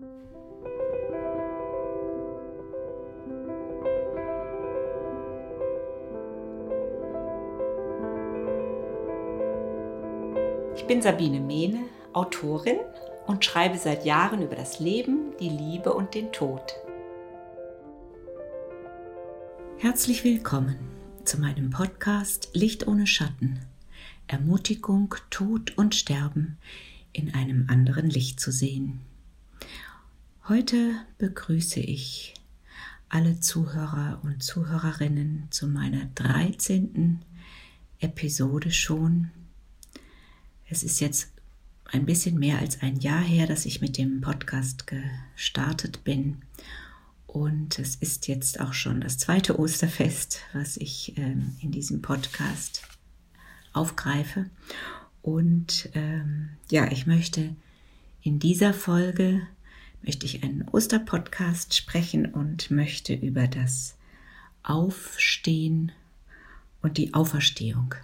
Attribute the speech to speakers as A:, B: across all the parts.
A: Ich bin Sabine Mehne, Autorin und schreibe seit Jahren über das Leben, die Liebe und den Tod. Herzlich willkommen zu meinem Podcast Licht ohne Schatten. Ermutigung, Tod und Sterben in einem anderen Licht zu sehen. Heute begrüße ich alle Zuhörer und Zuhörerinnen zu meiner 13. Episode schon es ist jetzt ein bisschen mehr als ein Jahr her, dass ich mit dem Podcast gestartet bin. Und es ist jetzt auch schon das zweite Osterfest, was ich ähm, in diesem Podcast aufgreife. Und ähm, ja, ich möchte in dieser Folge möchte ich einen Osterpodcast sprechen und möchte über das Aufstehen und die Auferstehung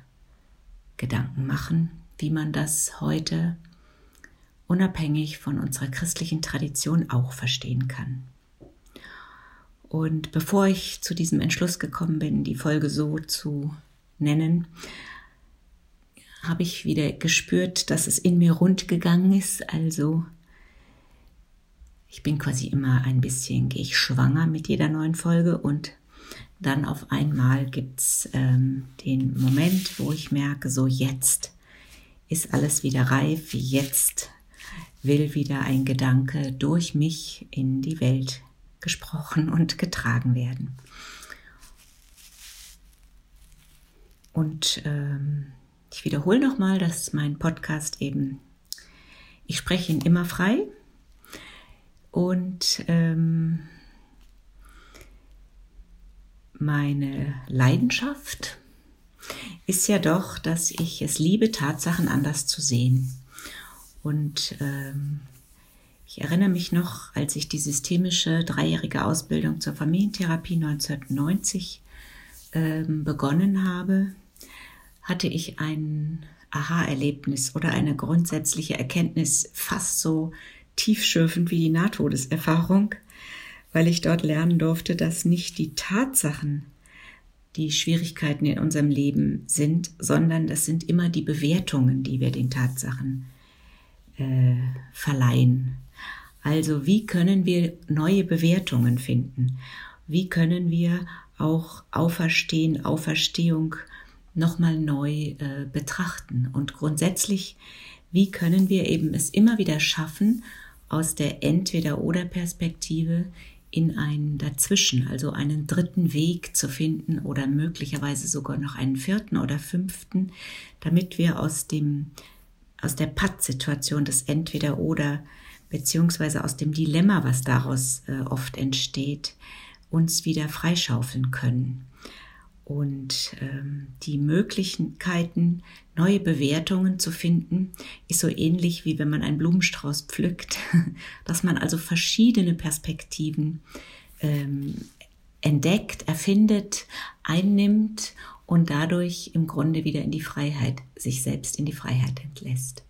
A: Gedanken machen wie man das heute unabhängig von unserer christlichen Tradition auch verstehen kann. Und bevor ich zu diesem Entschluss gekommen bin, die Folge so zu nennen, habe ich wieder gespürt, dass es in mir rund gegangen ist. Also ich bin quasi immer ein bisschen, gehe ich schwanger mit jeder neuen Folge und dann auf einmal gibt's ähm, den Moment, wo ich merke, so jetzt ist alles wieder reif, jetzt will wieder ein Gedanke durch mich in die Welt gesprochen und getragen werden. Und ähm, ich wiederhole nochmal, dass mein Podcast eben, ich spreche ihn immer frei und ähm, meine Leidenschaft ist ja doch, dass ich es liebe, Tatsachen anders zu sehen. Und ähm, ich erinnere mich noch, als ich die systemische dreijährige Ausbildung zur Familientherapie 1990 ähm, begonnen habe, hatte ich ein Aha-Erlebnis oder eine grundsätzliche Erkenntnis fast so tiefschürfend wie die Nahtodeserfahrung, weil ich dort lernen durfte, dass nicht die Tatsachen die Schwierigkeiten in unserem Leben sind, sondern das sind immer die Bewertungen, die wir den Tatsachen äh, verleihen. Also wie können wir neue Bewertungen finden? Wie können wir auch Auferstehen, Auferstehung nochmal neu äh, betrachten? Und grundsätzlich, wie können wir eben es immer wieder schaffen, aus der Entweder-Oder-Perspektive in ein Dazwischen, also einen dritten Weg zu finden oder möglicherweise sogar noch einen vierten oder fünften, damit wir aus dem, aus der Pattsituation des Entweder oder beziehungsweise aus dem Dilemma, was daraus äh, oft entsteht, uns wieder freischaufeln können. Und ähm, die Möglichkeiten, neue Bewertungen zu finden, ist so ähnlich wie wenn man einen Blumenstrauß pflückt, dass man also verschiedene Perspektiven ähm, entdeckt, erfindet, einnimmt und dadurch im Grunde wieder in die Freiheit, sich selbst in die Freiheit entlässt.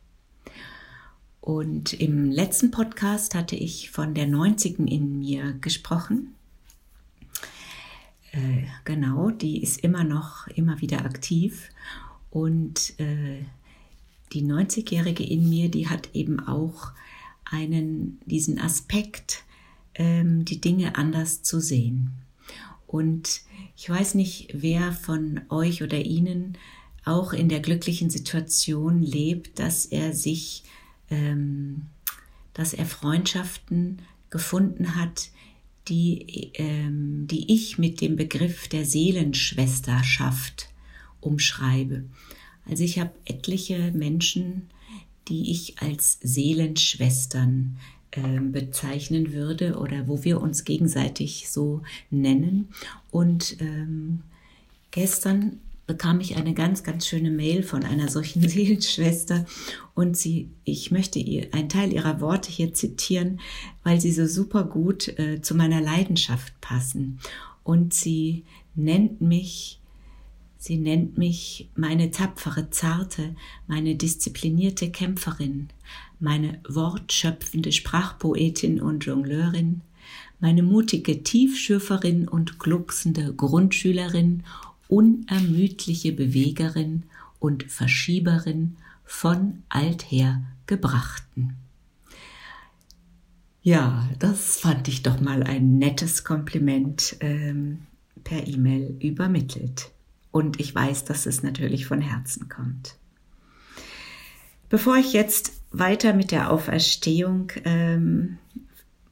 A: Und im letzten Podcast hatte ich von der 90 in mir gesprochen äh, genau, die ist immer noch, immer wieder aktiv. Und äh, die 90-Jährige in mir, die hat eben auch einen, diesen Aspekt, ähm, die Dinge anders zu sehen. Und ich weiß nicht, wer von euch oder Ihnen auch in der glücklichen Situation lebt, dass er sich, ähm, dass er Freundschaften gefunden hat, die, ähm, die ich mit dem Begriff der Seelenschwesterschaft umschreibe. Also ich habe etliche Menschen, die ich als Seelenschwestern äh, bezeichnen würde oder wo wir uns gegenseitig so nennen. Und ähm, gestern bekam ich eine ganz, ganz schöne Mail von einer solchen Seelenschwester und sie, ich möchte ihr einen Teil ihrer Worte hier zitieren, weil sie so super gut äh, zu meiner Leidenschaft passen. Und sie nennt mich Sie nennt mich meine tapfere, zarte, meine disziplinierte Kämpferin, meine wortschöpfende Sprachpoetin und Jongleurin, meine mutige Tiefschürferin und glucksende Grundschülerin, unermüdliche Bewegerin und Verschieberin von alther Gebrachten. Ja, das fand ich doch mal ein nettes Kompliment ähm, per E-Mail übermittelt. Und ich weiß, dass es natürlich von Herzen kommt. Bevor ich jetzt weiter mit der Auferstehung ähm,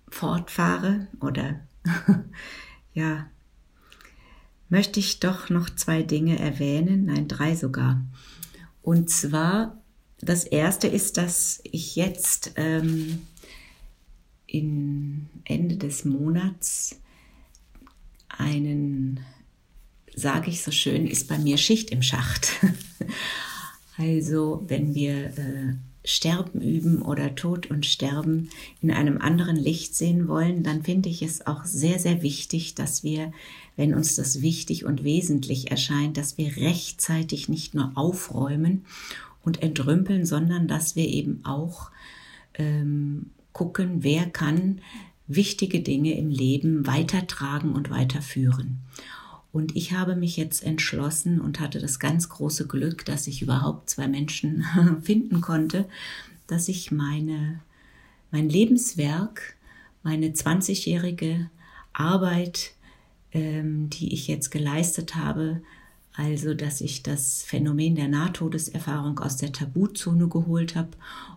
A: fortfahre oder ja, möchte ich doch noch zwei Dinge erwähnen, nein, drei sogar. Und zwar, das erste ist, dass ich jetzt ähm, in Ende des Monats einen sage ich so schön, ist bei mir Schicht im Schacht. also wenn wir äh, Sterben üben oder Tod und Sterben in einem anderen Licht sehen wollen, dann finde ich es auch sehr, sehr wichtig, dass wir, wenn uns das wichtig und wesentlich erscheint, dass wir rechtzeitig nicht nur aufräumen und entrümpeln, sondern dass wir eben auch ähm, gucken, wer kann wichtige Dinge im Leben weitertragen und weiterführen. Und ich habe mich jetzt entschlossen und hatte das ganz große Glück, dass ich überhaupt zwei Menschen finden konnte, dass ich meine, mein Lebenswerk, meine 20-jährige Arbeit, ähm, die ich jetzt geleistet habe, also dass ich das Phänomen der Nahtodeserfahrung aus der Tabuzone geholt habe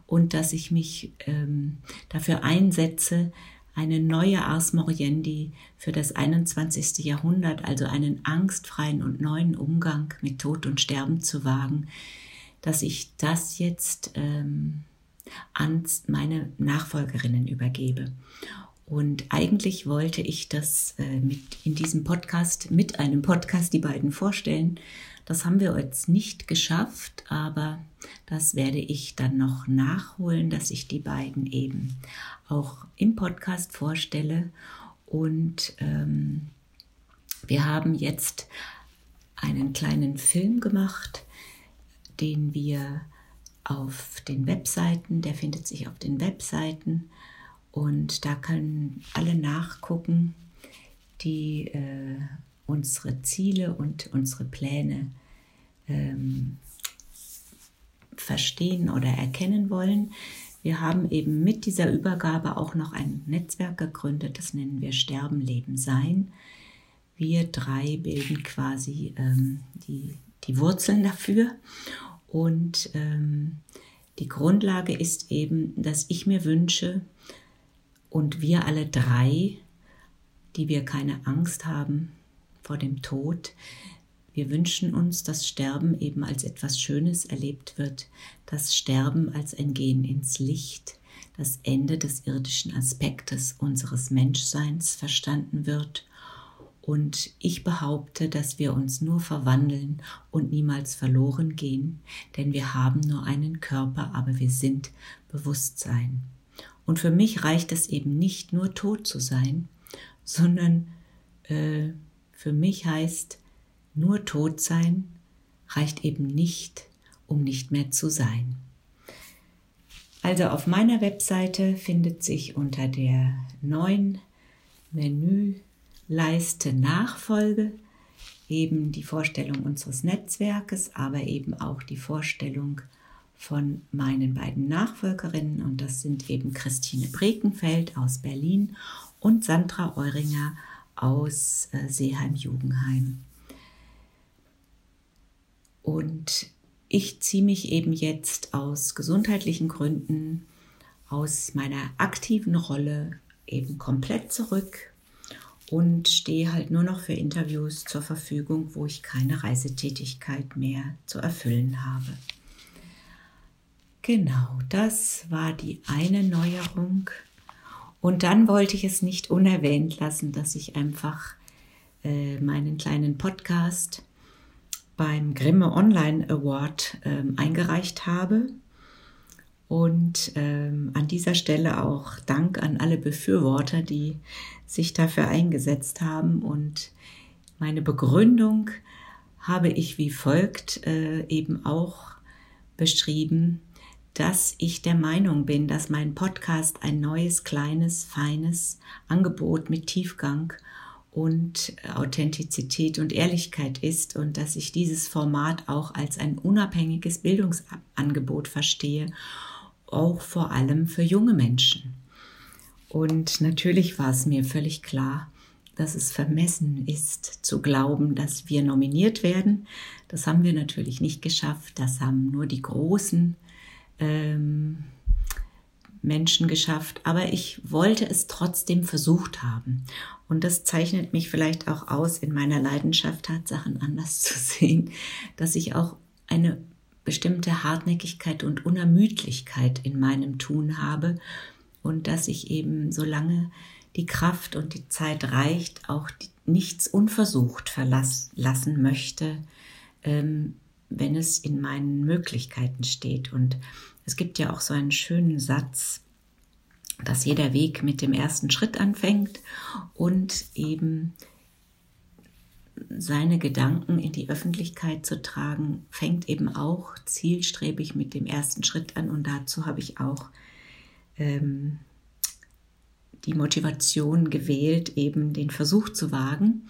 A: und dass ich mich ähm, dafür einsetze, eine neue Ars Moriendi für das 21. Jahrhundert, also einen angstfreien und neuen Umgang mit Tod und Sterben zu wagen, dass ich das jetzt ähm, an meine Nachfolgerinnen übergebe. Und eigentlich wollte ich das äh, mit in diesem Podcast, mit einem Podcast die beiden vorstellen. Das haben wir jetzt nicht geschafft, aber das werde ich dann noch nachholen, dass ich die beiden eben auch im Podcast vorstelle. Und ähm, wir haben jetzt einen kleinen Film gemacht, den wir auf den Webseiten, der findet sich auf den Webseiten und da können alle nachgucken, die äh, unsere Ziele und unsere Pläne ähm, verstehen oder erkennen wollen. Wir haben eben mit dieser Übergabe auch noch ein Netzwerk gegründet, das nennen wir Sterben, Leben, Sein. Wir drei bilden quasi ähm, die, die Wurzeln dafür. Und ähm, die Grundlage ist eben, dass ich mir wünsche und wir alle drei, die wir keine Angst haben vor dem Tod, wir wünschen uns, dass Sterben eben als etwas Schönes erlebt wird, dass Sterben als ein Gehen ins Licht, das Ende des irdischen Aspektes unseres Menschseins verstanden wird. Und ich behaupte, dass wir uns nur verwandeln und niemals verloren gehen, denn wir haben nur einen Körper, aber wir sind Bewusstsein. Und für mich reicht es eben nicht nur tot zu sein, sondern äh, für mich heißt nur tot sein reicht eben nicht, um nicht mehr zu sein. Also auf meiner Webseite findet sich unter der neuen Menüleiste Nachfolge eben die Vorstellung unseres Netzwerkes, aber eben auch die Vorstellung von meinen beiden Nachfolgerinnen und das sind eben Christine Brekenfeld aus Berlin und Sandra Euringer aus äh, Seeheim-Jugendheim. Und ich ziehe mich eben jetzt aus gesundheitlichen Gründen, aus meiner aktiven Rolle eben komplett zurück und stehe halt nur noch für Interviews zur Verfügung, wo ich keine Reisetätigkeit mehr zu erfüllen habe. Genau, das war die eine Neuerung. Und dann wollte ich es nicht unerwähnt lassen, dass ich einfach äh, meinen kleinen Podcast beim Grimme Online Award ähm, eingereicht habe. Und ähm, an dieser Stelle auch Dank an alle Befürworter, die sich dafür eingesetzt haben. Und meine Begründung habe ich wie folgt äh, eben auch beschrieben, dass ich der Meinung bin, dass mein Podcast ein neues, kleines, feines Angebot mit Tiefgang und Authentizität und Ehrlichkeit ist und dass ich dieses Format auch als ein unabhängiges Bildungsangebot verstehe, auch vor allem für junge Menschen. Und natürlich war es mir völlig klar, dass es vermessen ist zu glauben, dass wir nominiert werden. Das haben wir natürlich nicht geschafft. Das haben nur die großen ähm, Menschen geschafft. Aber ich wollte es trotzdem versucht haben. Und das zeichnet mich vielleicht auch aus in meiner Leidenschaft, Tatsachen anders zu sehen, dass ich auch eine bestimmte Hartnäckigkeit und Unermüdlichkeit in meinem Tun habe und dass ich eben, solange die Kraft und die Zeit reicht, auch nichts unversucht verlassen möchte, ähm, wenn es in meinen Möglichkeiten steht. Und es gibt ja auch so einen schönen Satz, dass jeder Weg mit dem ersten Schritt anfängt und eben seine Gedanken in die Öffentlichkeit zu tragen, fängt eben auch zielstrebig mit dem ersten Schritt an. Und dazu habe ich auch ähm, die Motivation gewählt, eben den Versuch zu wagen.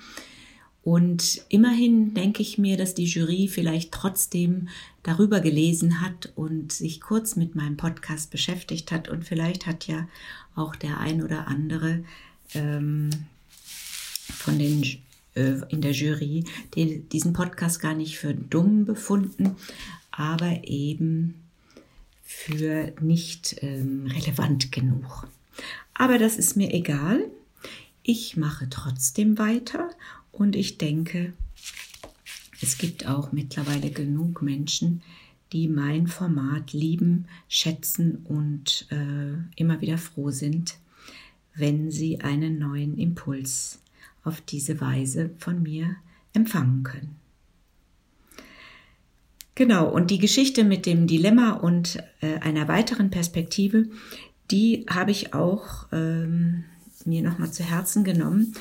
A: Und immerhin denke ich mir, dass die Jury vielleicht trotzdem darüber gelesen hat und sich kurz mit meinem Podcast beschäftigt hat. Und vielleicht hat ja auch der ein oder andere ähm, von den äh, in der Jury die, diesen Podcast gar nicht für dumm befunden, aber eben für nicht ähm, relevant genug. Aber das ist mir egal. Ich mache trotzdem weiter und ich denke, es gibt auch mittlerweile genug Menschen, die mein Format lieben, schätzen und äh, immer wieder froh sind, wenn sie einen neuen Impuls auf diese Weise von mir empfangen können. Genau, und die Geschichte mit dem Dilemma und äh, einer weiteren Perspektive, die habe ich auch ähm, mir nochmal zu Herzen genommen,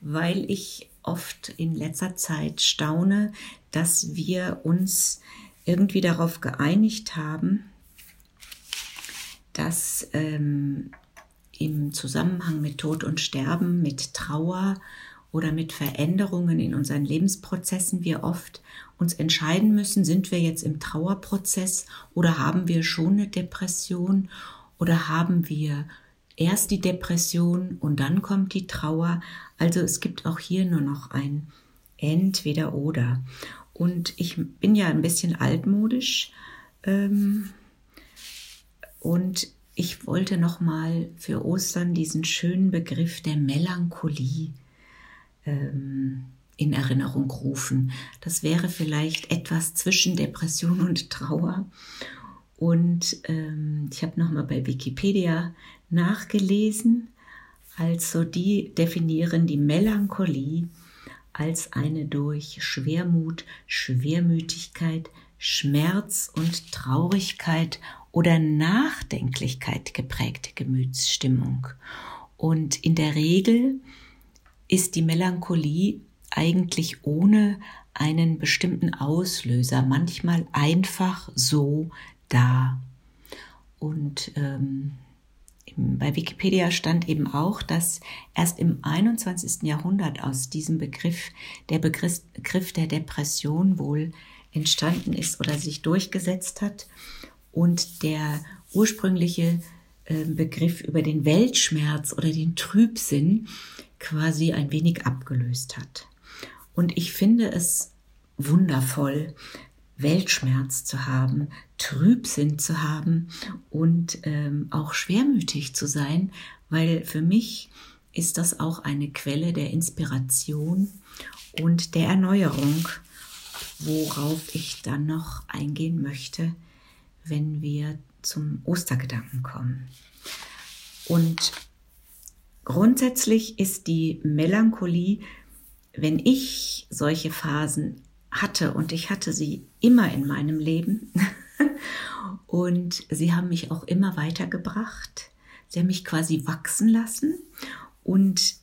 A: weil ich oft in letzter Zeit staune, dass wir uns irgendwie darauf geeinigt haben, dass ähm, im Zusammenhang mit Tod und Sterben, mit Trauer oder mit Veränderungen in unseren Lebensprozessen wir oft uns entscheiden müssen, sind wir jetzt im Trauerprozess oder haben wir schon eine Depression oder haben wir erst die Depression und dann kommt die Trauer? Also es gibt auch hier nur noch ein entweder oder. Und ich bin ja ein bisschen altmodisch ähm, und ich wollte noch mal für Ostern diesen schönen Begriff der Melancholie ähm, in Erinnerung rufen. Das wäre vielleicht etwas zwischen Depression und Trauer. Und ähm, ich habe nochmal bei Wikipedia nachgelesen. Also die definieren die Melancholie als eine durch Schwermut, Schwermütigkeit, Schmerz und Traurigkeit oder Nachdenklichkeit geprägte Gemütsstimmung. Und in der Regel ist die Melancholie eigentlich ohne einen bestimmten Auslöser, manchmal einfach so da. Und ähm, bei Wikipedia stand eben auch, dass erst im 21. Jahrhundert aus diesem Begriff der Begriff der Depression wohl entstanden ist oder sich durchgesetzt hat und der ursprüngliche äh, Begriff über den Weltschmerz oder den Trübsinn quasi ein wenig abgelöst hat. Und ich finde es wundervoll, Weltschmerz zu haben, Trübsinn zu haben und ähm, auch schwermütig zu sein, weil für mich ist das auch eine Quelle der Inspiration und der Erneuerung, worauf ich dann noch eingehen möchte, wenn wir zum Ostergedanken kommen. Und grundsätzlich ist die Melancholie, wenn ich solche Phasen hatte und ich hatte sie immer in meinem Leben und sie haben mich auch immer weitergebracht. Sie haben mich quasi wachsen lassen und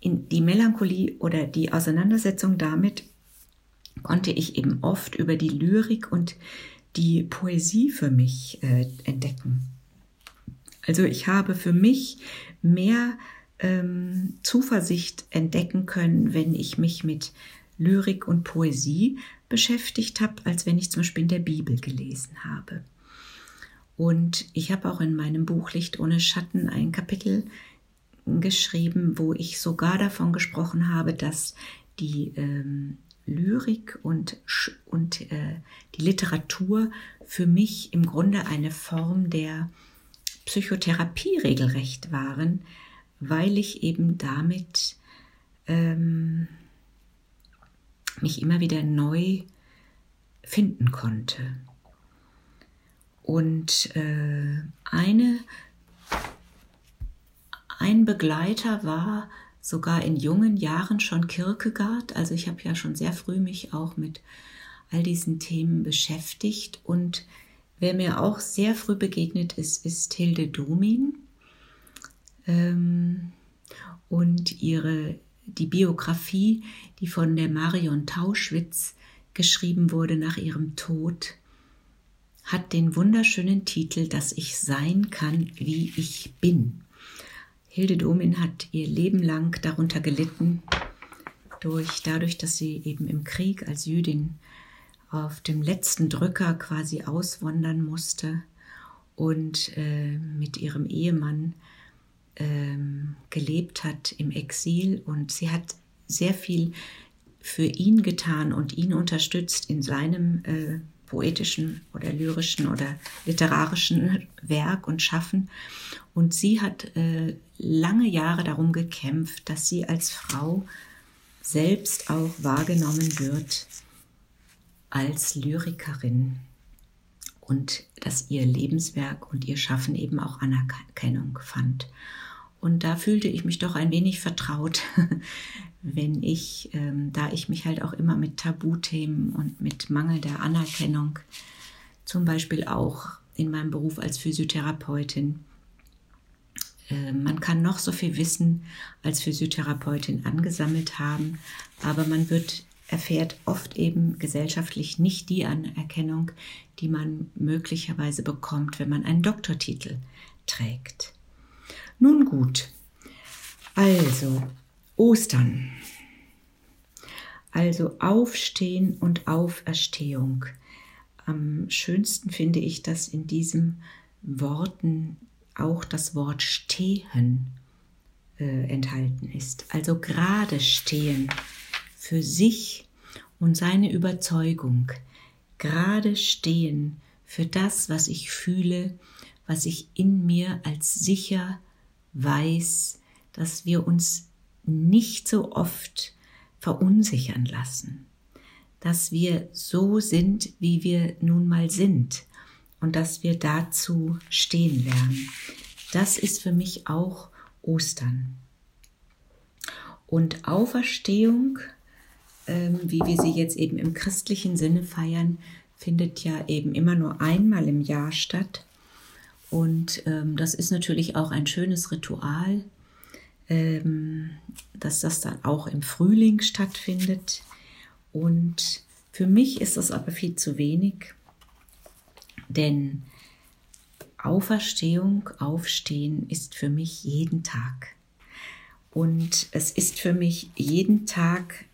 A: in die Melancholie oder die Auseinandersetzung damit konnte ich eben oft über die Lyrik und die Poesie für mich äh, entdecken. Also ich habe für mich mehr ähm, Zuversicht entdecken können, wenn ich mich mit Lyrik und Poesie beschäftigt habe, als wenn ich zum Beispiel in der Bibel gelesen habe. Und ich habe auch in meinem Buch Licht ohne Schatten ein Kapitel geschrieben, wo ich sogar davon gesprochen habe, dass die ähm, Lyrik und, und äh, die Literatur für mich im Grunde eine Form der Psychotherapie regelrecht waren, weil ich eben damit ähm, mich immer wieder neu finden konnte. Und äh, eine, ein Begleiter war sogar in jungen Jahren schon Kierkegaard. Also ich habe ja schon sehr früh mich auch mit all diesen Themen beschäftigt. Und wer mir auch sehr früh begegnet ist, ist Hilde Domin. Ähm, und ihre, die Biografie, die von der Marion Tauschwitz geschrieben wurde nach ihrem Tod, hat den wunderschönen Titel, dass ich sein kann, wie ich bin. Hilde Domin hat ihr Leben lang darunter gelitten, durch, dadurch, dass sie eben im Krieg als Jüdin auf dem letzten Drücker quasi auswandern musste und äh, mit ihrem Ehemann äh, gelebt hat im Exil. Und sie hat sehr viel für ihn getan und ihn unterstützt in seinem äh, poetischen oder lyrischen oder literarischen Werk und Schaffen. Und sie hat äh, lange Jahre darum gekämpft, dass sie als Frau selbst auch wahrgenommen wird als Lyrikerin und dass ihr Lebenswerk und ihr Schaffen eben auch Anerkennung fand. Und da fühlte ich mich doch ein wenig vertraut, wenn ich, ähm, da ich mich halt auch immer mit Tabuthemen und mit Mangel der Anerkennung, zum Beispiel auch in meinem Beruf als Physiotherapeutin, äh, man kann noch so viel Wissen als Physiotherapeutin angesammelt haben, aber man wird erfährt oft eben gesellschaftlich nicht die Anerkennung, die man möglicherweise bekommt, wenn man einen Doktortitel trägt. Nun gut, also Ostern. Also Aufstehen und Auferstehung. Am schönsten finde ich, dass in diesen Worten auch das Wort stehen äh, enthalten ist. Also gerade stehen für sich und seine Überzeugung. Gerade stehen für das, was ich fühle, was ich in mir als sicher weiß, dass wir uns nicht so oft verunsichern lassen, dass wir so sind, wie wir nun mal sind und dass wir dazu stehen lernen. Das ist für mich auch Ostern. Und Auferstehung, ähm, wie wir sie jetzt eben im christlichen Sinne feiern, findet ja eben immer nur einmal im Jahr statt. Und ähm, das ist natürlich auch ein schönes Ritual, ähm, dass das dann auch im Frühling stattfindet. Und für mich ist das aber viel zu wenig, denn Auferstehung, Aufstehen ist für mich jeden Tag. Und es ist für mich jeden Tag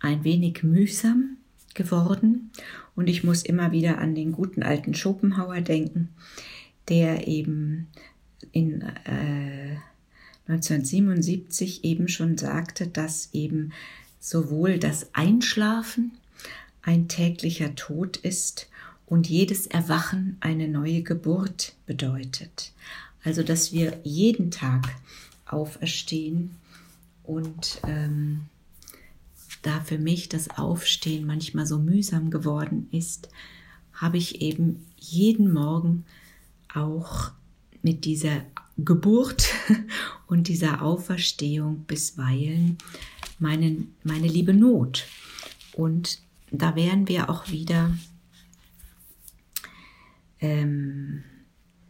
A: ein wenig mühsam geworden. Und ich muss immer wieder an den guten alten Schopenhauer denken, der eben in äh, 1977 eben schon sagte, dass eben sowohl das Einschlafen ein täglicher Tod ist und jedes Erwachen eine neue Geburt bedeutet. Also dass wir jeden Tag auferstehen und ähm, da für mich das Aufstehen manchmal so mühsam geworden ist, habe ich eben jeden Morgen auch mit dieser Geburt und dieser Auferstehung bisweilen meinen, meine liebe Not. Und da wären wir auch wieder ähm,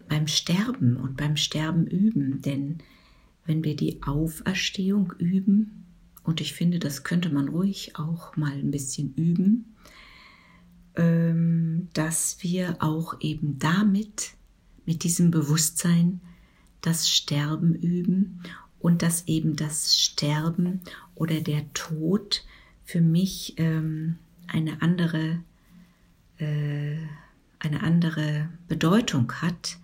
A: beim Sterben und beim Sterben üben. Denn wenn wir die Auferstehung üben, und ich finde, das könnte man ruhig auch mal ein bisschen üben, ähm, dass wir auch eben damit, mit diesem Bewusstsein, das Sterben üben und dass eben das Sterben oder der Tod für mich ähm, eine andere äh, eine andere Bedeutung hat,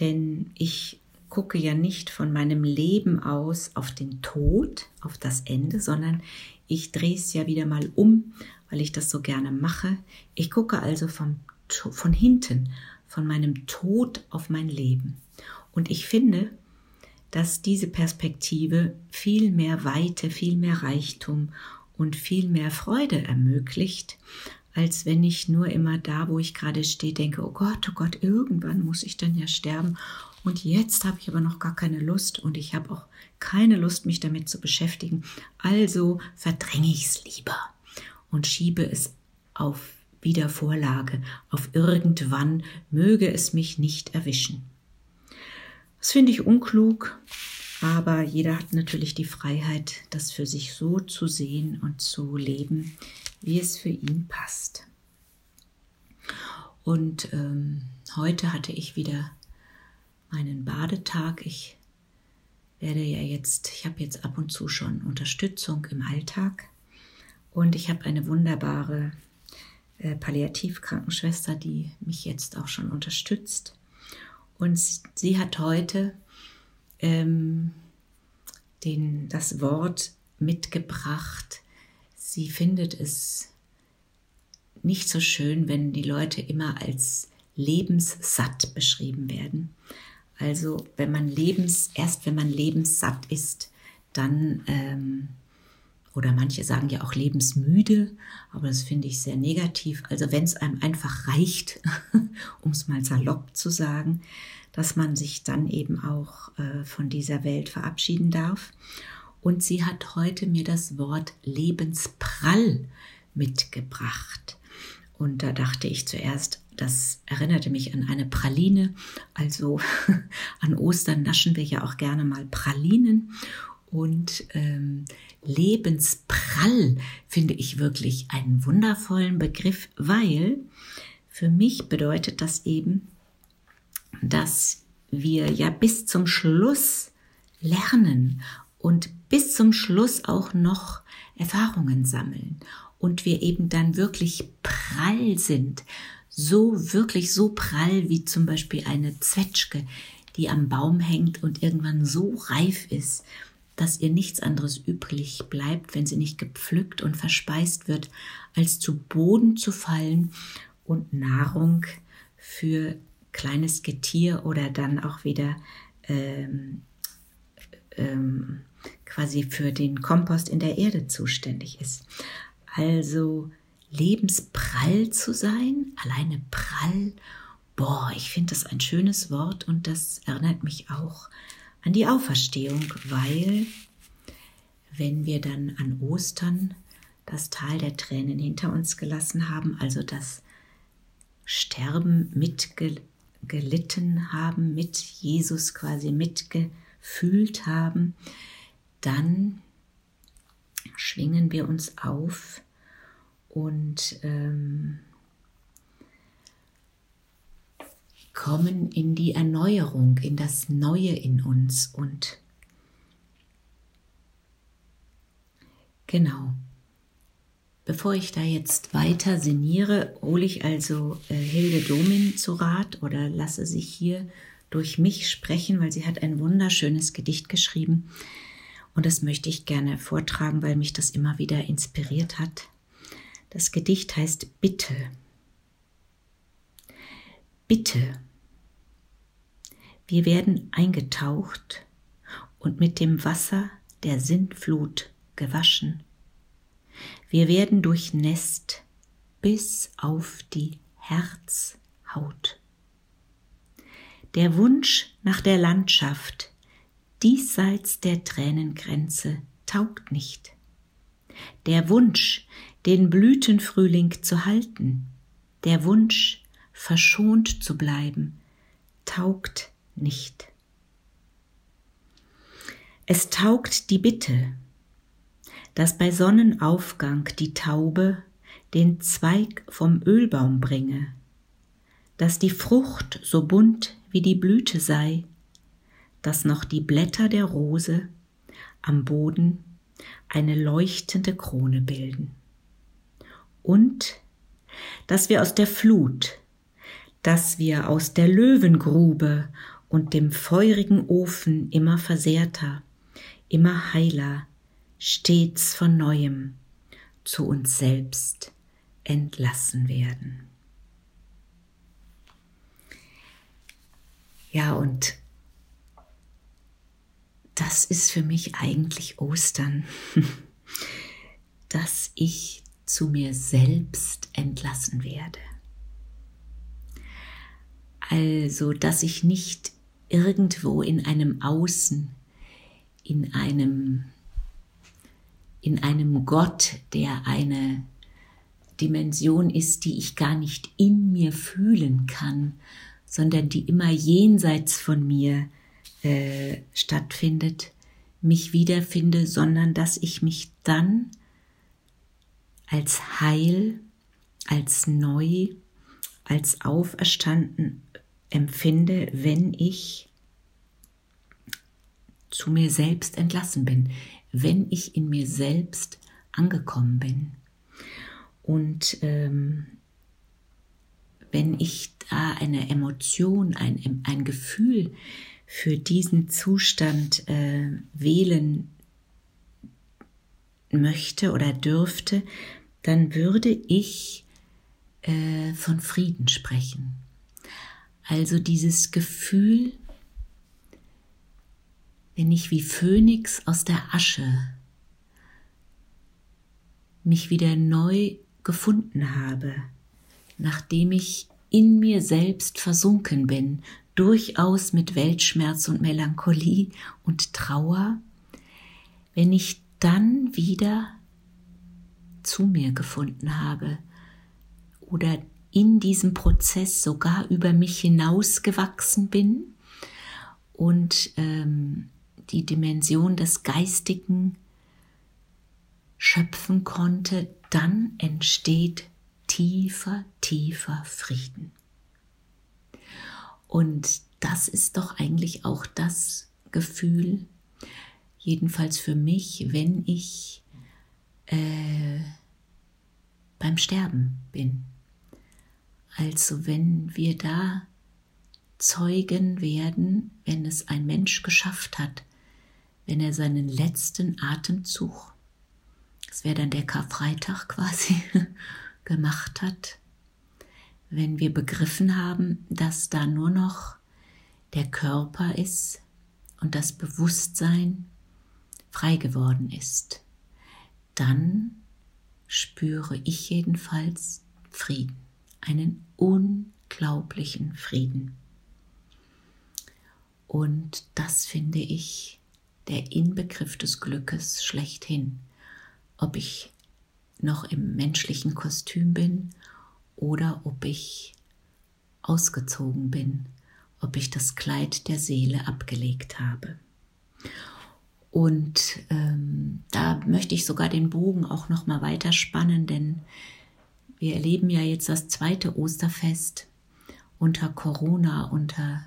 A: denn ich gucke ja nicht von meinem Leben aus auf den Tod, auf das Ende, sondern ich drehe es ja wieder mal um, weil ich das so gerne mache. Ich gucke also vom, von hinten, von meinem Tod auf mein Leben. Und ich finde, dass diese Perspektive viel mehr Weite, viel mehr Reichtum und viel mehr Freude ermöglicht, als wenn ich nur immer da, wo ich gerade stehe, denke, oh Gott, oh Gott, irgendwann muss ich dann ja sterben. Und jetzt habe ich aber noch gar keine Lust und ich habe auch keine Lust, mich damit zu beschäftigen. Also verdränge ich es lieber und schiebe es auf Wiedervorlage, auf irgendwann möge es mich nicht erwischen. Das finde ich unklug, aber jeder hat natürlich die Freiheit, das für sich so zu sehen und zu leben, wie es für ihn passt. Und ähm, heute hatte ich wieder meinen Badetag. Ich werde ja jetzt, ich habe jetzt ab und zu schon Unterstützung im Alltag und ich habe eine wunderbare äh, Palliativkrankenschwester, die mich jetzt auch schon unterstützt. Und sie hat heute ähm, den, das Wort mitgebracht, sie findet es nicht so schön, wenn die Leute immer als lebenssatt beschrieben werden. Also wenn man lebens, erst wenn man lebenssatt ist, dann, ähm, oder manche sagen ja auch lebensmüde, aber das finde ich sehr negativ. Also wenn es einem einfach reicht, um es mal salopp zu sagen, dass man sich dann eben auch äh, von dieser Welt verabschieden darf und sie hat heute mir das Wort Lebensprall mitgebracht. Und da dachte ich zuerst, das erinnerte mich an eine Praline. Also an Ostern naschen wir ja auch gerne mal Pralinen. Und ähm, Lebensprall finde ich wirklich einen wundervollen Begriff, weil für mich bedeutet das eben, dass wir ja bis zum Schluss lernen und bis zum Schluss auch noch Erfahrungen sammeln und wir eben dann wirklich prall sind, so wirklich so prall wie zum Beispiel eine Zwetschge, die am Baum hängt und irgendwann so reif ist, dass ihr nichts anderes übrig bleibt, wenn sie nicht gepflückt und verspeist wird, als zu Boden zu fallen und Nahrung für kleines Getier oder dann auch wieder ähm, ähm, quasi für den Kompost in der Erde zuständig ist. Also lebensprall zu sein, alleine prall, boah, ich finde das ein schönes Wort und das erinnert mich auch an die Auferstehung, weil wenn wir dann an Ostern das Tal der Tränen hinter uns gelassen haben, also das Sterben mitgelitten haben, mit Jesus quasi mitgefühlt haben, dann schwingen wir uns auf und ähm, kommen in die Erneuerung, in das Neue in uns und genau. Bevor ich da jetzt weiter sinniere, hole ich also äh, Hilde Domin zu Rat oder lasse sie hier durch mich sprechen, weil sie hat ein wunderschönes Gedicht geschrieben, und das möchte ich gerne vortragen, weil mich das immer wieder inspiriert hat. Das Gedicht heißt Bitte. Bitte. Wir werden eingetaucht und mit dem Wasser der Sintflut gewaschen. Wir werden durchnässt bis auf die Herzhaut. Der Wunsch nach der Landschaft diesseits der Tränengrenze taugt nicht. Der Wunsch, den Blütenfrühling zu halten, der Wunsch, verschont zu bleiben, taugt nicht. Es taugt die Bitte, dass bei Sonnenaufgang die Taube den Zweig vom Ölbaum bringe, dass die Frucht so bunt wie die Blüte sei, dass noch die Blätter der Rose am Boden eine leuchtende Krone bilden. Und dass wir aus der Flut, dass wir aus der Löwengrube und dem feurigen Ofen immer versehrter, immer heiler, stets von neuem zu uns selbst entlassen werden. Ja, und das ist für mich eigentlich Ostern, dass ich zu mir selbst entlassen werde. Also, dass ich nicht irgendwo in einem Außen, in einem, in einem Gott, der eine Dimension ist, die ich gar nicht in mir fühlen kann, sondern die immer jenseits von mir äh, stattfindet, mich wiederfinde, sondern dass ich mich dann als heil, als neu, als auferstanden empfinde, wenn ich zu mir selbst entlassen bin, wenn ich in mir selbst angekommen bin. Und ähm, wenn ich da eine Emotion, ein, ein Gefühl für diesen Zustand äh, wählen möchte oder dürfte, dann würde ich äh, von Frieden sprechen. Also dieses Gefühl, wenn ich wie Phönix aus der Asche mich wieder neu gefunden habe, nachdem ich in mir selbst versunken bin, durchaus mit Weltschmerz und Melancholie und Trauer, wenn ich dann wieder zu mir gefunden habe oder in diesem Prozess sogar über mich hinausgewachsen bin und ähm, die Dimension des Geistigen schöpfen konnte, dann entsteht tiefer, tiefer Frieden. Und das ist doch eigentlich auch das Gefühl, jedenfalls für mich, wenn ich äh, beim Sterben bin. Also wenn wir da Zeugen werden, wenn es ein Mensch geschafft hat, wenn er seinen letzten Atemzug, das wäre dann der Karfreitag quasi, gemacht hat, wenn wir begriffen haben, dass da nur noch der Körper ist und das Bewusstsein frei geworden ist, dann spüre ich jedenfalls Frieden, einen unglaublichen Frieden. Und das finde ich der Inbegriff des Glückes schlechthin. Ob ich noch im menschlichen Kostüm bin oder ob ich ausgezogen bin, ob ich das Kleid der Seele abgelegt habe. Und ähm, da möchte ich sogar den Bogen auch noch mal weiter spannen, denn wir erleben ja jetzt das zweite Osterfest unter Corona, unter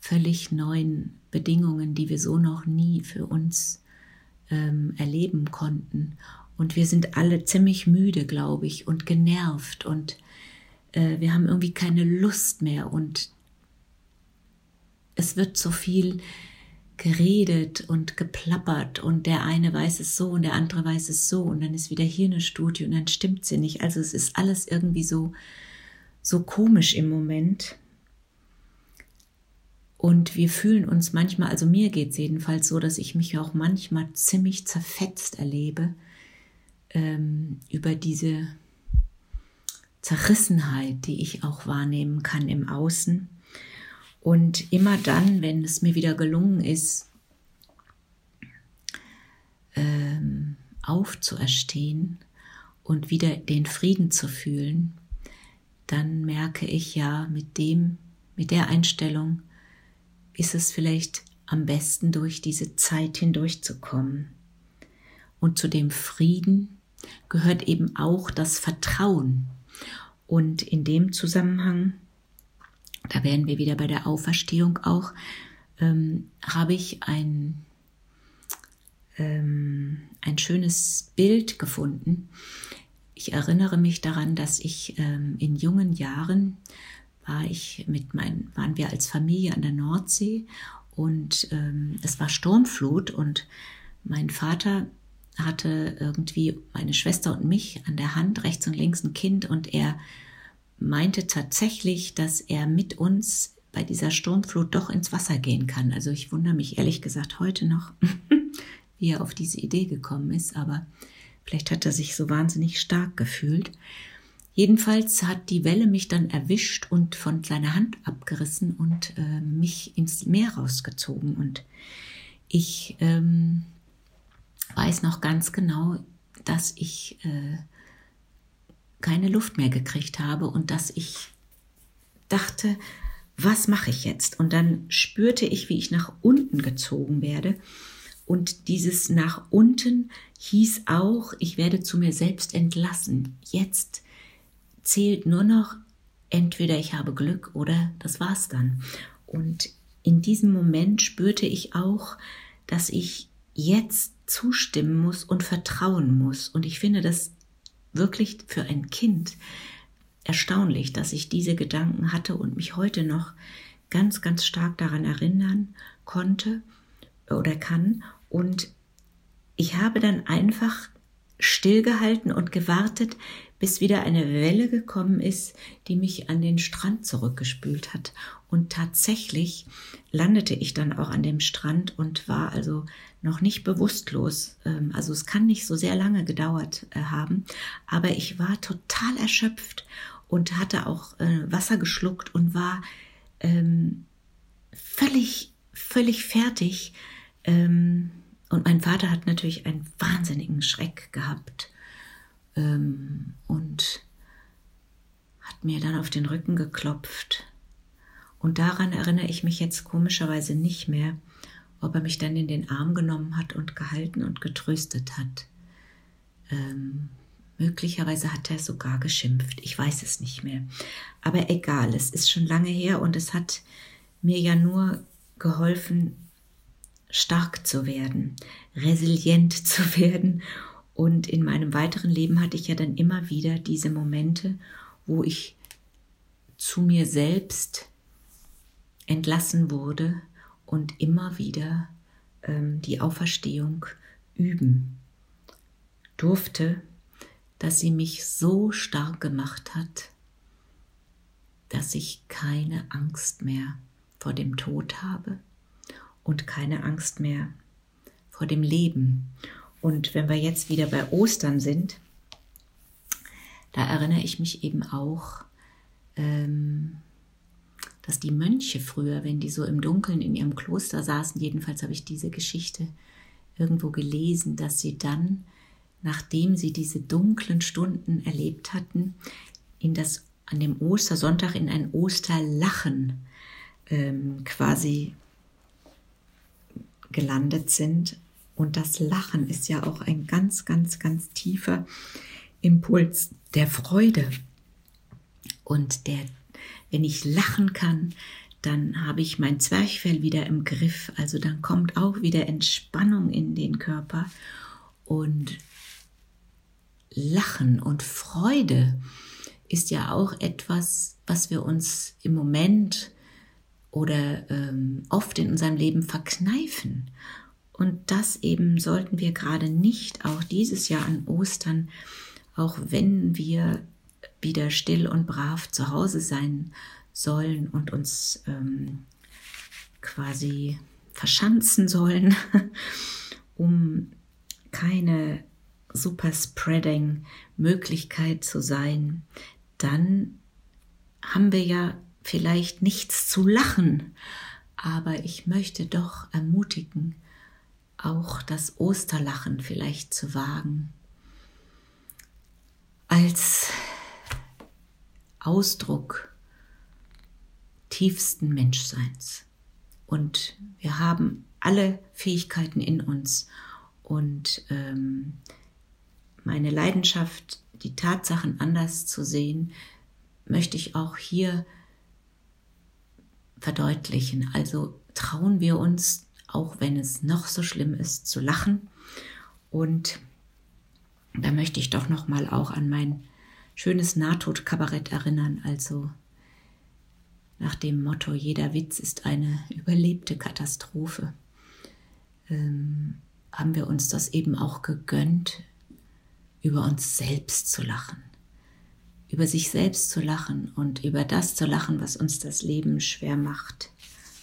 A: völlig neuen Bedingungen, die wir so noch nie für uns ähm, erleben konnten. Und wir sind alle ziemlich müde, glaube ich, und genervt und äh, wir haben irgendwie keine Lust mehr und es wird so viel geredet und geplappert und der eine weiß es so und der andere weiß es so und dann ist wieder hier eine Studie und dann stimmt sie nicht. Also es ist alles irgendwie so, so komisch im Moment. Und wir fühlen uns manchmal, also mir geht es jedenfalls so, dass ich mich auch manchmal ziemlich zerfetzt erlebe ähm, über diese Zerrissenheit, die ich auch wahrnehmen kann im Außen und immer dann, wenn es mir wieder gelungen ist, ähm, aufzuerstehen und wieder den Frieden zu fühlen, dann merke ich ja, mit dem, mit der Einstellung ist es vielleicht am besten durch diese Zeit hindurchzukommen und zu dem Frieden, gehört eben auch das Vertrauen. Und in dem Zusammenhang, da wären wir wieder bei der Auferstehung auch, ähm, habe ich ein, ähm, ein schönes Bild gefunden. Ich erinnere mich daran, dass ich ähm, in jungen Jahren war ich mit meinen, waren wir als Familie an der Nordsee und ähm, es war Sturmflut und mein Vater hatte irgendwie meine Schwester und mich an der Hand, rechts und links ein Kind und er meinte tatsächlich, dass er mit uns bei dieser Sturmflut doch ins Wasser gehen kann. Also ich wundere mich ehrlich gesagt heute noch, wie er auf diese Idee gekommen ist, aber vielleicht hat er sich so wahnsinnig stark gefühlt. Jedenfalls hat die Welle mich dann erwischt und von seiner Hand abgerissen und äh, mich ins Meer rausgezogen. Und ich ähm, weiß noch ganz genau, dass ich äh, keine Luft mehr gekriegt habe und dass ich dachte, was mache ich jetzt? Und dann spürte ich, wie ich nach unten gezogen werde. Und dieses nach unten hieß auch, ich werde zu mir selbst entlassen. Jetzt zählt nur noch entweder ich habe Glück oder das war's dann. Und in diesem Moment spürte ich auch, dass ich jetzt zustimmen muss und vertrauen muss. Und ich finde das wirklich für ein Kind erstaunlich, dass ich diese Gedanken hatte und mich heute noch ganz, ganz stark daran erinnern konnte oder kann. Und ich habe dann einfach stillgehalten und gewartet, bis wieder eine Welle gekommen ist, die mich an den Strand zurückgespült hat. Und tatsächlich landete ich dann auch an dem Strand und war also noch nicht bewusstlos. Ähm, also es kann nicht so sehr lange gedauert äh, haben, aber ich war total erschöpft und hatte auch äh, Wasser geschluckt und war ähm, völlig, völlig fertig. Ähm, und mein Vater hat natürlich einen wahnsinnigen Schreck gehabt ähm, und hat mir dann auf den Rücken geklopft. Und daran erinnere ich mich jetzt komischerweise nicht mehr, ob er mich dann in den Arm genommen hat und gehalten und getröstet hat. Ähm, möglicherweise hat er sogar geschimpft, ich weiß es nicht mehr. Aber egal, es ist schon lange her und es hat mir ja nur geholfen, stark zu werden, resilient zu werden. Und in meinem weiteren Leben hatte ich ja dann immer wieder diese Momente, wo ich zu mir selbst entlassen wurde und immer wieder ähm, die Auferstehung üben durfte, dass sie mich so stark gemacht hat, dass ich keine Angst mehr vor dem Tod habe und keine Angst mehr vor dem Leben. Und wenn wir jetzt wieder bei Ostern sind, da erinnere ich mich eben auch, ähm, dass die Mönche früher, wenn die so im Dunkeln in ihrem Kloster saßen, jedenfalls habe ich diese Geschichte irgendwo gelesen, dass sie dann, nachdem sie diese dunklen Stunden erlebt hatten, in das an dem Ostersonntag in ein Osterlachen ähm, quasi gelandet sind und das Lachen ist ja auch ein ganz, ganz, ganz tiefer Impuls der Freude. Und der, wenn ich lachen kann, dann habe ich mein Zwerchfell wieder im Griff. Also dann kommt auch wieder Entspannung in den Körper und Lachen und Freude ist ja auch etwas, was wir uns im Moment oder ähm, oft in unserem Leben verkneifen. Und das eben sollten wir gerade nicht auch dieses Jahr an Ostern, auch wenn wir wieder still und brav zu Hause sein sollen und uns ähm, quasi verschanzen sollen, um keine Superspreading-Möglichkeit zu sein, dann haben wir ja vielleicht nichts zu lachen. Aber ich möchte doch ermutigen, auch das Osterlachen vielleicht zu wagen, als Ausdruck tiefsten Menschseins. Und wir haben alle Fähigkeiten in uns. Und ähm, meine Leidenschaft, die Tatsachen anders zu sehen, möchte ich auch hier verdeutlichen. Also trauen wir uns, auch wenn es noch so schlimm ist, zu lachen. Und da möchte ich doch noch mal auch an mein schönes Nahtodkabarett erinnern. Also nach dem Motto: Jeder Witz ist eine überlebte Katastrophe. Ähm, haben wir uns das eben auch gegönnt, über uns selbst zu lachen, über sich selbst zu lachen und über das zu lachen, was uns das Leben schwer macht.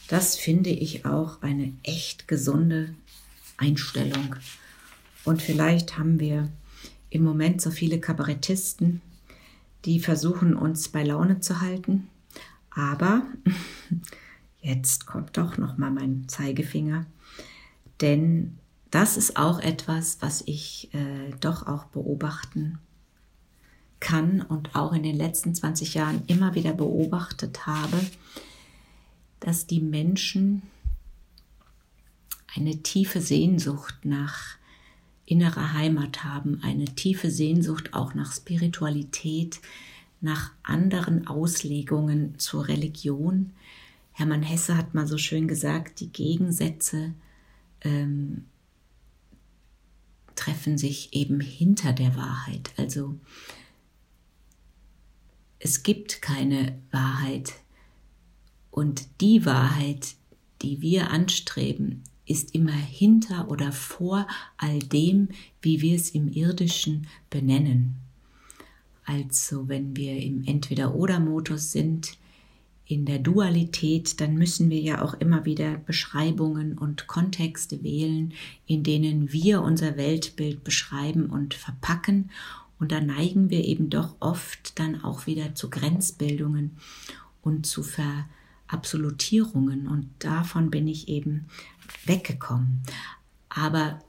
A: Das finde ich auch eine echt gesunde Einstellung. Und vielleicht haben wir im Moment so viele Kabarettisten, die versuchen, uns bei Laune zu halten. Aber jetzt kommt doch noch mal mein Zeigefinger, denn das ist auch etwas, was ich äh, doch auch beobachten kann und auch in den letzten 20 Jahren immer wieder beobachtet habe, dass die Menschen eine tiefe Sehnsucht nach innerer Heimat haben, eine tiefe Sehnsucht auch nach Spiritualität, nach anderen Auslegungen zur Religion. Hermann Hesse hat mal so schön gesagt, die Gegensätze ähm, treffen sich eben hinter der Wahrheit. Also es gibt keine Wahrheit. Und die Wahrheit, die wir anstreben, ist immer hinter oder vor all dem, wie wir es im irdischen benennen. Also wenn wir im Entweder-oder-Modus sind, in der Dualität, dann müssen wir ja auch immer wieder Beschreibungen und Kontexte wählen, in denen wir unser Weltbild beschreiben und verpacken. Und da neigen wir eben doch oft dann auch wieder zu Grenzbildungen und zu Verabsolutierungen. Und davon bin ich eben weggekommen. Aber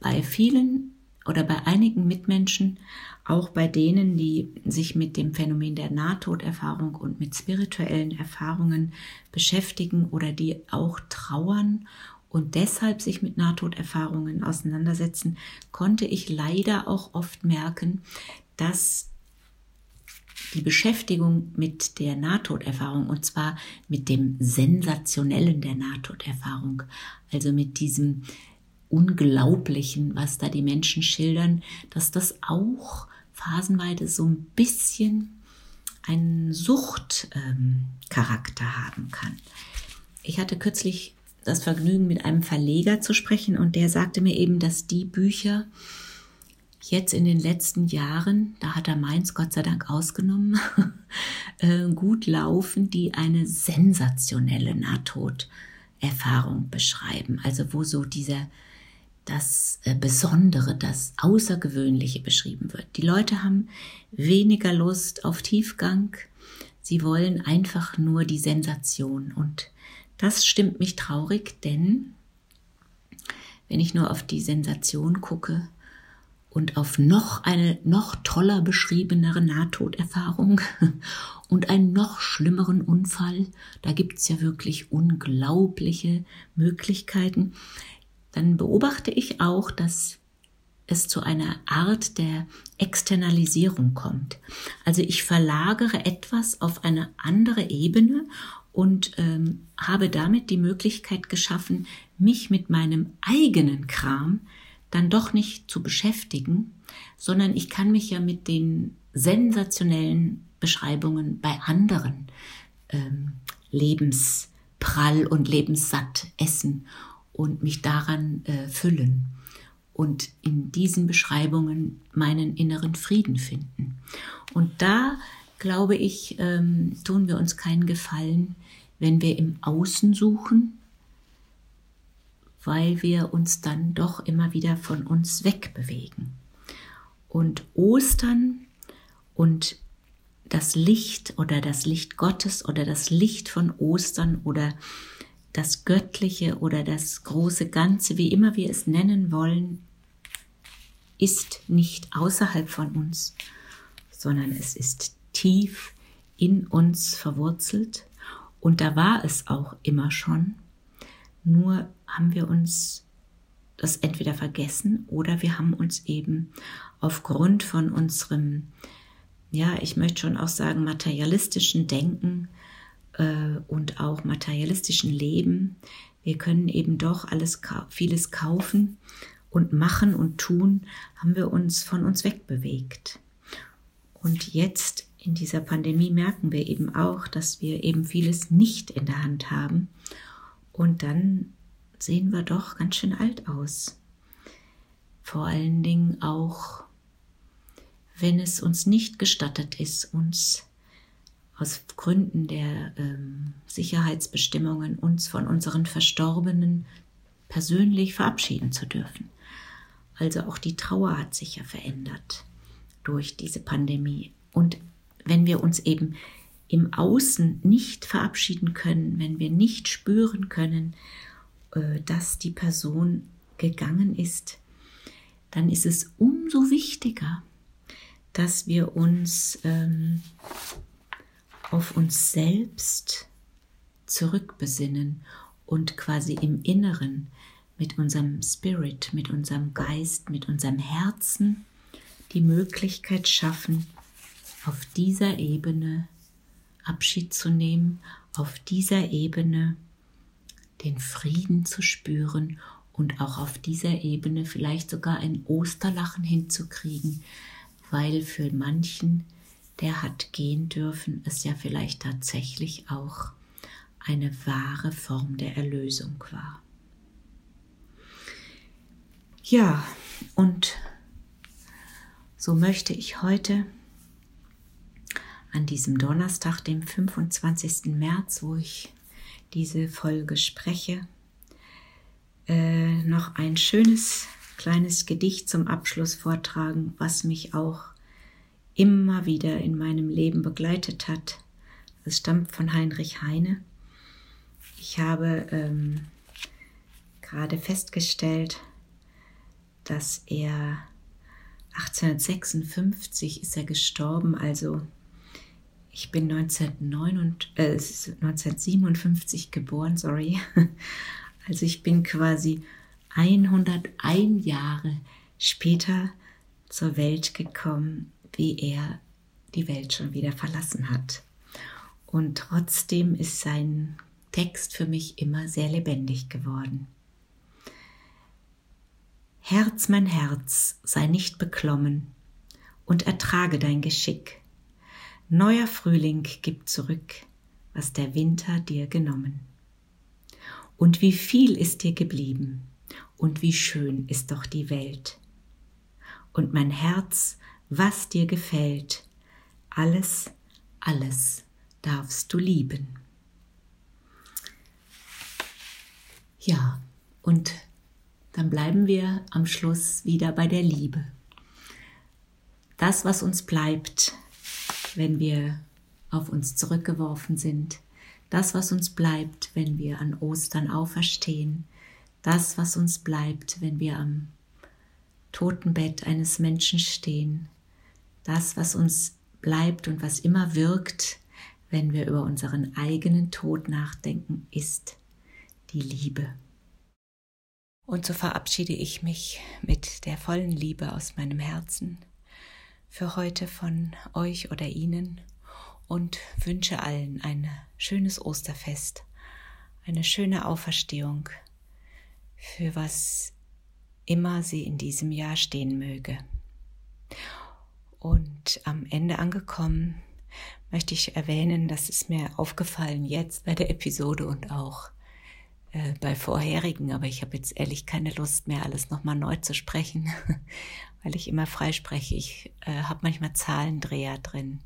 A: bei vielen oder bei einigen Mitmenschen auch bei denen, die sich mit dem Phänomen der Nahtoderfahrung und mit spirituellen Erfahrungen beschäftigen oder die auch trauern und deshalb sich mit Nahtoderfahrungen auseinandersetzen, konnte ich leider auch oft merken, dass die Beschäftigung mit der Nahtoderfahrung und zwar mit dem Sensationellen der Nahtoderfahrung, also mit diesem Unglaublichen, was da die Menschen schildern, dass das auch phasenweise so ein bisschen einen Suchtcharakter ähm, haben kann. Ich hatte kürzlich das Vergnügen, mit einem Verleger zu sprechen und der sagte mir eben, dass die Bücher jetzt in den letzten Jahren, da hat er meins Gott sei Dank ausgenommen, äh, gut laufen, die eine sensationelle Nahtoderfahrung beschreiben. Also wo so dieser das äh, Besondere, das Außergewöhnliche beschrieben wird. Die Leute haben weniger Lust auf Tiefgang. Sie wollen einfach nur die Sensation. Und das stimmt mich traurig, denn wenn ich nur auf die Sensation gucke und auf noch eine noch toller beschriebenere Nahtoderfahrung und einen noch schlimmeren Unfall, da gibt es ja wirklich unglaubliche Möglichkeiten, dann beobachte ich auch, dass es zu einer Art der Externalisierung kommt. Also ich verlagere etwas auf eine andere Ebene und ähm, habe damit die Möglichkeit geschaffen, mich mit meinem eigenen Kram dann doch nicht zu beschäftigen, sondern ich kann mich ja mit den sensationellen Beschreibungen bei anderen ähm, lebensprall und lebenssatt essen und mich daran äh, füllen und in diesen Beschreibungen meinen inneren Frieden finden. Und da, glaube ich, ähm, tun wir uns keinen Gefallen, wenn wir im Außen suchen, weil wir uns dann doch immer wieder von uns wegbewegen. Und Ostern und das Licht oder das Licht Gottes oder das Licht von Ostern oder das Göttliche oder das große Ganze, wie immer wir es nennen wollen, ist nicht außerhalb von uns, sondern es ist tief in uns verwurzelt und da war es auch immer schon. Nur haben wir uns das entweder vergessen oder wir haben uns eben aufgrund von unserem, ja, ich möchte schon auch sagen, materialistischen Denken äh, und auch materialistischen Leben, wir können eben doch alles, vieles kaufen und machen und tun, haben wir uns von uns wegbewegt. Und jetzt in dieser Pandemie merken wir eben auch, dass wir eben vieles nicht in der Hand haben. Und dann sehen wir doch ganz schön alt aus. Vor allen Dingen auch, wenn es uns nicht gestattet ist, uns aus Gründen der ähm, Sicherheitsbestimmungen uns von unseren Verstorbenen persönlich verabschieden zu dürfen. Also auch die Trauer hat sich ja verändert durch diese Pandemie. Und wenn wir uns eben im Außen nicht verabschieden können, wenn wir nicht spüren können, äh, dass die Person gegangen ist, dann ist es umso wichtiger, dass wir uns ähm, auf uns selbst zurückbesinnen und quasi im Inneren mit unserem Spirit, mit unserem Geist, mit unserem Herzen die Möglichkeit schaffen, auf dieser Ebene Abschied zu nehmen, auf dieser Ebene den Frieden zu spüren und auch auf dieser Ebene vielleicht sogar ein Osterlachen hinzukriegen, weil für manchen, der hat gehen dürfen, es ja vielleicht tatsächlich auch eine wahre Form der Erlösung war. Ja, und so möchte ich heute an diesem Donnerstag, dem 25. März, wo ich diese Folge spreche, äh, noch ein schönes kleines Gedicht zum Abschluss vortragen, was mich auch immer wieder in meinem Leben begleitet hat. Es stammt von Heinrich Heine. Ich habe ähm, gerade festgestellt, dass er 1856 ist er gestorben, also ich bin 1959, äh, 1957 geboren, sorry. Also ich bin quasi 101 Jahre später zur Welt gekommen, wie er die Welt schon wieder verlassen hat. Und trotzdem ist sein Text für mich immer sehr lebendig geworden. Herz, mein Herz, sei nicht beklommen und ertrage dein Geschick. Neuer Frühling gibt zurück, was der Winter dir genommen. Und wie viel ist dir geblieben, und wie schön ist doch die Welt. Und mein Herz, was dir gefällt, alles, alles darfst du lieben. Ja, und dann bleiben wir am Schluss wieder bei der Liebe. Das, was uns bleibt, wenn wir auf uns zurückgeworfen sind, das, was uns bleibt, wenn wir an Ostern auferstehen, das, was uns bleibt, wenn wir am Totenbett eines Menschen stehen, das, was uns bleibt und was immer wirkt, wenn wir über unseren eigenen Tod nachdenken, ist die Liebe. Und so verabschiede ich mich mit der vollen Liebe aus meinem Herzen für heute von euch oder Ihnen und wünsche allen ein schönes Osterfest, eine schöne Auferstehung, für was immer sie in diesem Jahr stehen möge. Und am Ende angekommen möchte ich erwähnen, das ist mir aufgefallen jetzt bei der Episode und auch äh, bei vorherigen, aber ich habe jetzt ehrlich keine Lust mehr, alles nochmal neu zu sprechen, weil ich immer frei spreche. Ich äh, habe manchmal Zahlendreher drin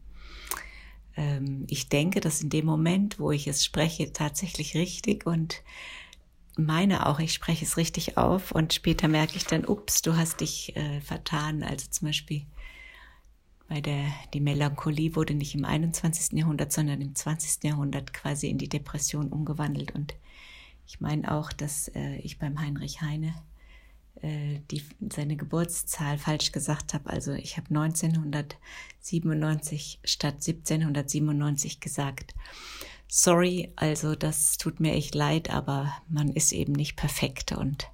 A: ähm, ich denke, dass in dem Moment, wo ich es spreche, tatsächlich richtig und meine auch, ich spreche es richtig auf und später merke ich dann, ups, du hast dich äh, vertan. Also zum Beispiel bei der, die Melancholie wurde nicht im 21. Jahrhundert, sondern im 20. Jahrhundert quasi in die Depression umgewandelt. Und ich meine auch, dass äh, ich beim Heinrich Heine die, seine Geburtszahl falsch gesagt habe. Also ich habe 1997 statt 1797 gesagt. Sorry, also das tut mir echt leid, aber man ist eben nicht perfekt und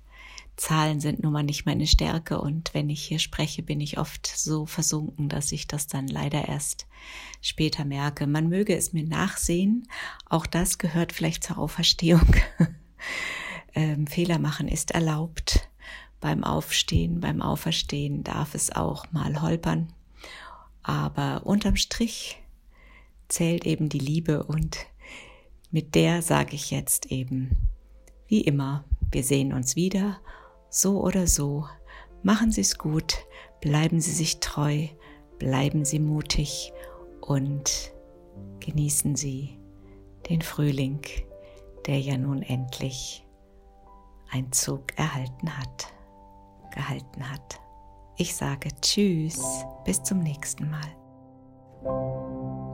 A: Zahlen sind nun mal nicht meine Stärke und wenn ich hier spreche, bin ich oft so versunken, dass ich das dann leider erst später merke. Man möge es mir nachsehen, auch das gehört vielleicht zur Auferstehung. ähm, Fehler machen ist erlaubt. Beim Aufstehen, beim Auferstehen darf es auch mal holpern. Aber unterm Strich zählt eben die Liebe und mit der sage ich jetzt eben, wie immer, wir sehen uns wieder, so oder so. Machen Sie es gut, bleiben Sie sich treu, bleiben Sie mutig und genießen Sie den Frühling, der ja nun endlich Einzug erhalten hat, gehalten hat. Ich sage Tschüss, bis zum nächsten Mal.